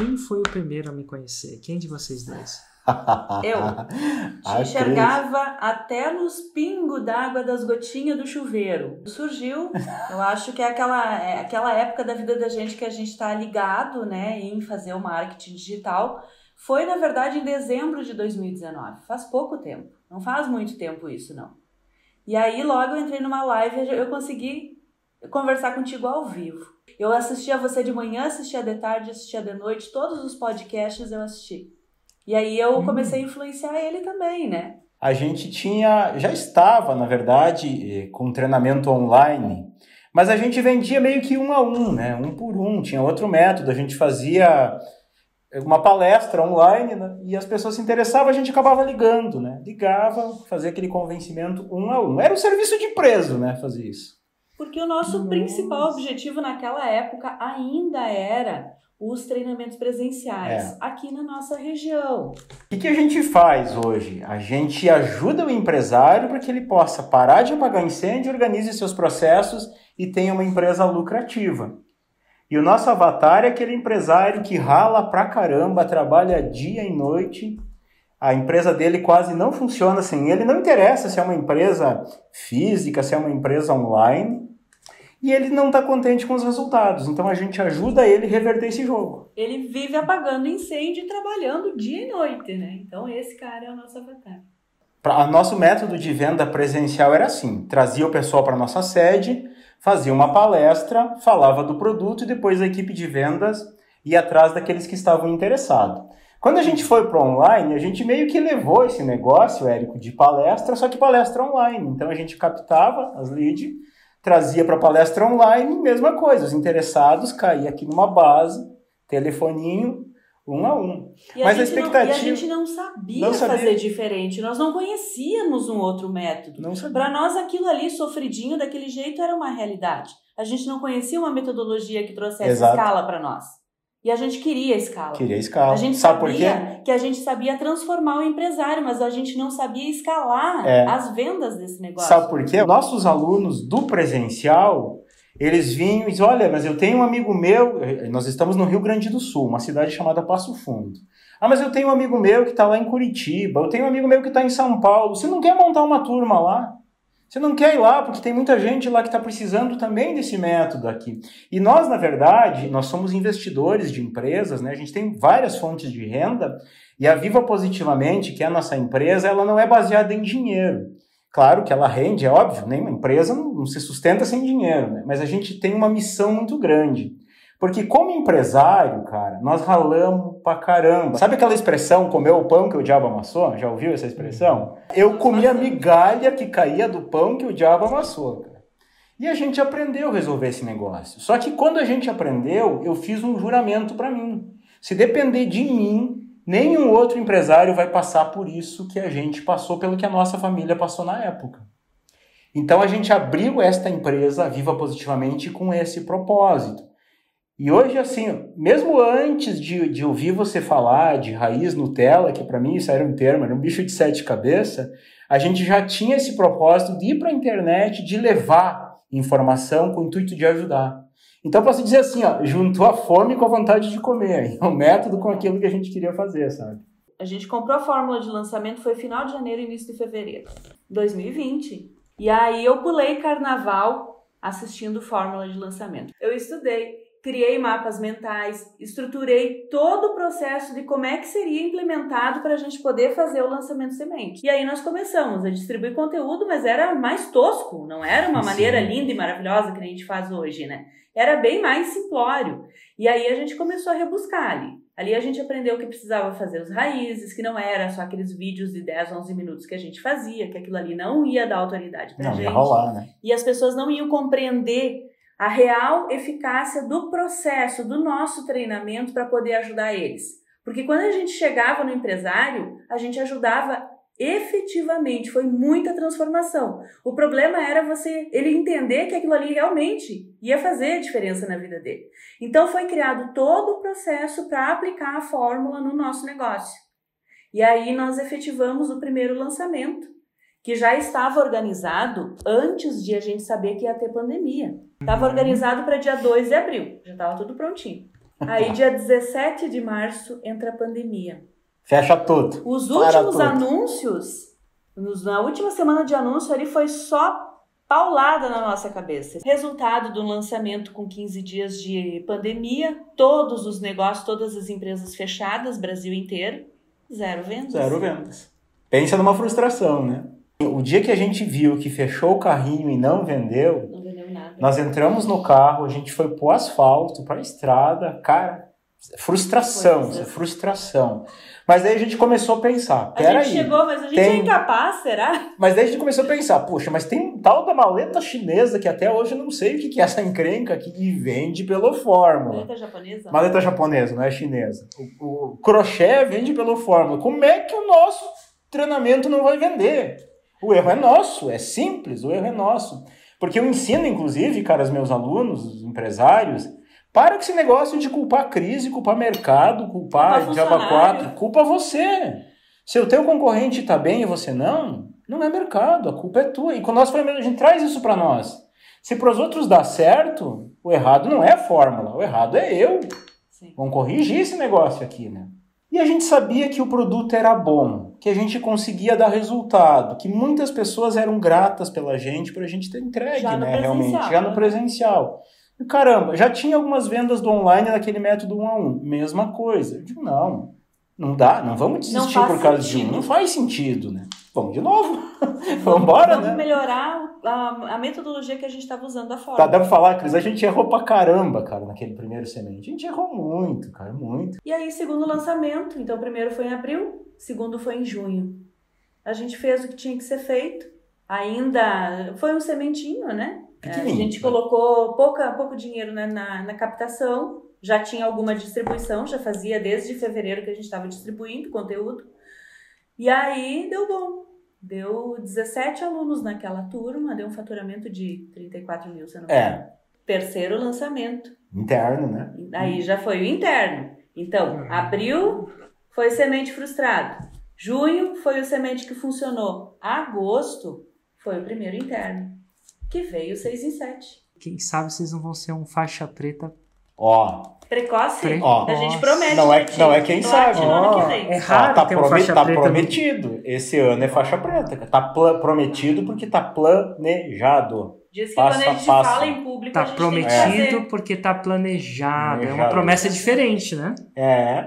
quem foi o primeiro a me conhecer? Quem de vocês dois? Eu te enxergava até nos pingos d'água das gotinhas do chuveiro. Surgiu, eu acho que é aquela, é aquela época da vida da gente que a gente está ligado né, em fazer o marketing digital. Foi, na verdade, em dezembro de 2019. Faz pouco tempo. Não faz muito tempo isso, não. E aí, logo eu entrei numa live e eu consegui conversar contigo ao vivo. Eu assistia você de manhã, assistia de tarde, assistia de noite, todos os podcasts eu assisti. E aí eu hum. comecei a influenciar ele também, né? A gente tinha, já estava, na verdade, eh, com treinamento online, mas a gente vendia meio que um a um, né? Um por um. Tinha outro método. A gente fazia uma palestra online né? e as pessoas se interessavam, a gente acabava ligando, né? Ligava, fazia aquele convencimento um a um. Era um serviço de preso, né? Fazer isso. Porque o nosso Nossa. principal objetivo naquela época ainda era os treinamentos presenciais é. aqui na nossa região. O que, que, a gente faz hoje? A gente ajuda o empresário para que ele possa parar de apagar incêndio, organize seus processos e tenha uma empresa lucrativa. E o nosso avatar é aquele empresário que rala pra caramba, trabalha dia e noite. A empresa dele quase não funciona sem ele. Não interessa se é uma empresa física, se é uma empresa online e ele não está contente com os resultados. Então a gente ajuda ele a reverter esse jogo. Ele vive apagando incêndio e trabalhando dia e noite, né? Então esse cara é o nosso avatar. Pra, nosso método de venda presencial era assim: trazia o pessoal para nossa sede, fazia uma palestra, falava do produto e depois a equipe de vendas ia atrás daqueles que estavam interessados. Quando a gente foi para online, a gente meio que levou esse negócio, Érico, de palestra, só que palestra online. Então a gente captava as leads trazia para palestra online, mesma coisa. Os interessados caíam aqui numa base, telefoninho, um a um. E Mas a, a expectativa. Não, e a gente não sabia, não sabia, fazer diferente. Nós não conhecíamos um outro método. Para nós, aquilo ali, sofridinho daquele jeito, era uma realidade. A gente não conhecia uma metodologia que trouxesse Exato. escala para nós. E a gente queria escala. Queria escala. A gente Sabe sabia por quê? que a gente sabia transformar o empresário, mas a gente não sabia escalar é. as vendas desse negócio. Sabe por quê? Nossos alunos do presencial, eles vinham e diziam, olha, mas eu tenho um amigo meu, nós estamos no Rio Grande do Sul, uma cidade chamada Passo Fundo. Ah, mas eu tenho um amigo meu que está lá em Curitiba, eu tenho um amigo meu que está em São Paulo. Você não quer montar uma turma lá? Você não quer ir lá porque tem muita gente lá que está precisando também desse método aqui. E nós, na verdade, nós somos investidores de empresas, né? A gente tem várias fontes de renda e a Viva Positivamente, que é a nossa empresa, ela não é baseada em dinheiro. Claro que ela rende, é óbvio, nenhuma empresa não, não se sustenta sem dinheiro, né? Mas a gente tem uma missão muito grande. Porque como empresário, cara, nós ralamos pra caramba. Sabe aquela expressão, comer o pão que o diabo amassou? Já ouviu essa expressão? Eu comia migalha que caía do pão que o diabo amassou, cara. E a gente aprendeu a resolver esse negócio. Só que quando a gente aprendeu, eu fiz um juramento para mim. Se depender de mim, nenhum outro empresário vai passar por isso que a gente passou, pelo que a nossa família passou na época. Então a gente abriu esta empresa Viva Positivamente com esse propósito e hoje, assim, mesmo antes de, de ouvir você falar de raiz Nutella, que para mim isso era um termo, era um bicho de sete cabeças, a gente já tinha esse propósito de ir para a internet, de levar informação com o intuito de ajudar. Então, posso dizer assim, ó, juntou a fome com a vontade de comer. É um método com aquilo que a gente queria fazer, sabe? A gente comprou a fórmula de lançamento, foi final de janeiro, início de fevereiro, 2020. E aí eu pulei carnaval assistindo fórmula de lançamento. Eu estudei criei mapas mentais, estruturei todo o processo de como é que seria implementado para a gente poder fazer o lançamento semente. E aí nós começamos a distribuir conteúdo, mas era mais tosco, não era uma Sim. maneira linda e maravilhosa que a gente faz hoje, né? Era bem mais simplório. E aí a gente começou a rebuscar ali. Ali a gente aprendeu que precisava fazer os raízes, que não era só aqueles vídeos de 10, 11 minutos que a gente fazia, que aquilo ali não ia dar autoridade pra não, gente. Ia rolar, né? E as pessoas não iam compreender a real eficácia do processo do nosso treinamento para poder ajudar eles. Porque quando a gente chegava no empresário, a gente ajudava efetivamente, foi muita transformação. O problema era você ele entender que aquilo ali realmente ia fazer diferença na vida dele. Então foi criado todo o processo para aplicar a fórmula no nosso negócio. E aí nós efetivamos o primeiro lançamento, que já estava organizado antes de a gente saber que ia ter pandemia. Estava organizado para dia 2 de abril, já estava tudo prontinho. Aí, dia 17 de março, entra a pandemia. Fecha tudo. Os últimos tudo. anúncios, na última semana de anúncio ali foi só paulada na nossa cabeça. Resultado do lançamento com 15 dias de pandemia, todos os negócios, todas as empresas fechadas, Brasil inteiro, zero vendas. Zero vendas. Pensa numa frustração, né? O dia que a gente viu que fechou o carrinho e não vendeu, Não vendeu nada. nós entramos no carro, a gente foi pro asfalto, pra estrada, cara, frustração, é. frustração. Mas aí a gente começou a pensar, A gente chegou, mas a gente tem- é incapaz, será? Mas daí a gente começou a pensar, poxa, mas tem um tal da maleta chinesa que até hoje eu não sei o que que é essa encrenca aqui e vende pelo Fórmula. Maleta japonesa? Maleta japonesa, não é chinesa. O, o crochê vende pelo Fórmula. Como é que o nosso treinamento não vai vender? O erro é nosso, é simples, o erro é nosso. Porque eu ensino, inclusive, cara, os meus alunos, os empresários, para com esse negócio de culpar crise, culpar mercado, culpar Culpa funcionário. 4, culpa você. Se o teu concorrente está bem e você não, não é mercado, a culpa é tua. E quando nós falamos, a gente traz isso para nós. Se para os outros dá certo, o errado não é a fórmula, o errado é eu. Sim. Vamos corrigir esse negócio aqui, né? E a gente sabia que o produto era bom, que a gente conseguia dar resultado, que muitas pessoas eram gratas pela gente por a gente ter entregue, né? Realmente, já no né? presencial. E caramba, já tinha algumas vendas do online naquele método 1 a 1, mesma coisa. Eu digo, não, não dá, não vamos Não desistir faz por causa de um, sentido. não faz sentido, né? Vamos de novo, vamos embora, Vamos né? melhorar a, a metodologia que a gente estava usando da Tá, forma. dá pra falar, Cris, a gente errou pra caramba, cara, naquele primeiro semente. A gente errou muito, cara, muito. E aí, segundo lançamento, então o primeiro foi em abril, segundo foi em junho. A gente fez o que tinha que ser feito. Ainda foi um sementinho, né? A Pequenininho, gente né? colocou pouca, pouco dinheiro na, na, na captação, já tinha alguma distribuição, já fazia desde fevereiro que a gente estava distribuindo conteúdo. E aí deu bom. Deu 17 alunos naquela turma, deu um faturamento de 34 mil, se não me engano. É, Terceiro lançamento. interno, né? Aí já foi o interno. Então, abril foi semente frustrado. Junho foi o semente que funcionou. Agosto foi o primeiro interno, que veio 6 em 7. Quem sabe vocês não vão ser um faixa preta. Ó, Precoce? Pre- Ó. a gente promete. Não é- né, não é quem sabe. Ó, é Ó, raro tá, promet- faixa tá preta. no- prometido. Esse ano é faixa preta. Tá prometido porque tá planejado. Diz que Passo quando a gente passo. fala em público, a Tá gente tem que prometido fazer. porque tá planejado. É uma promessa diferente, né? É.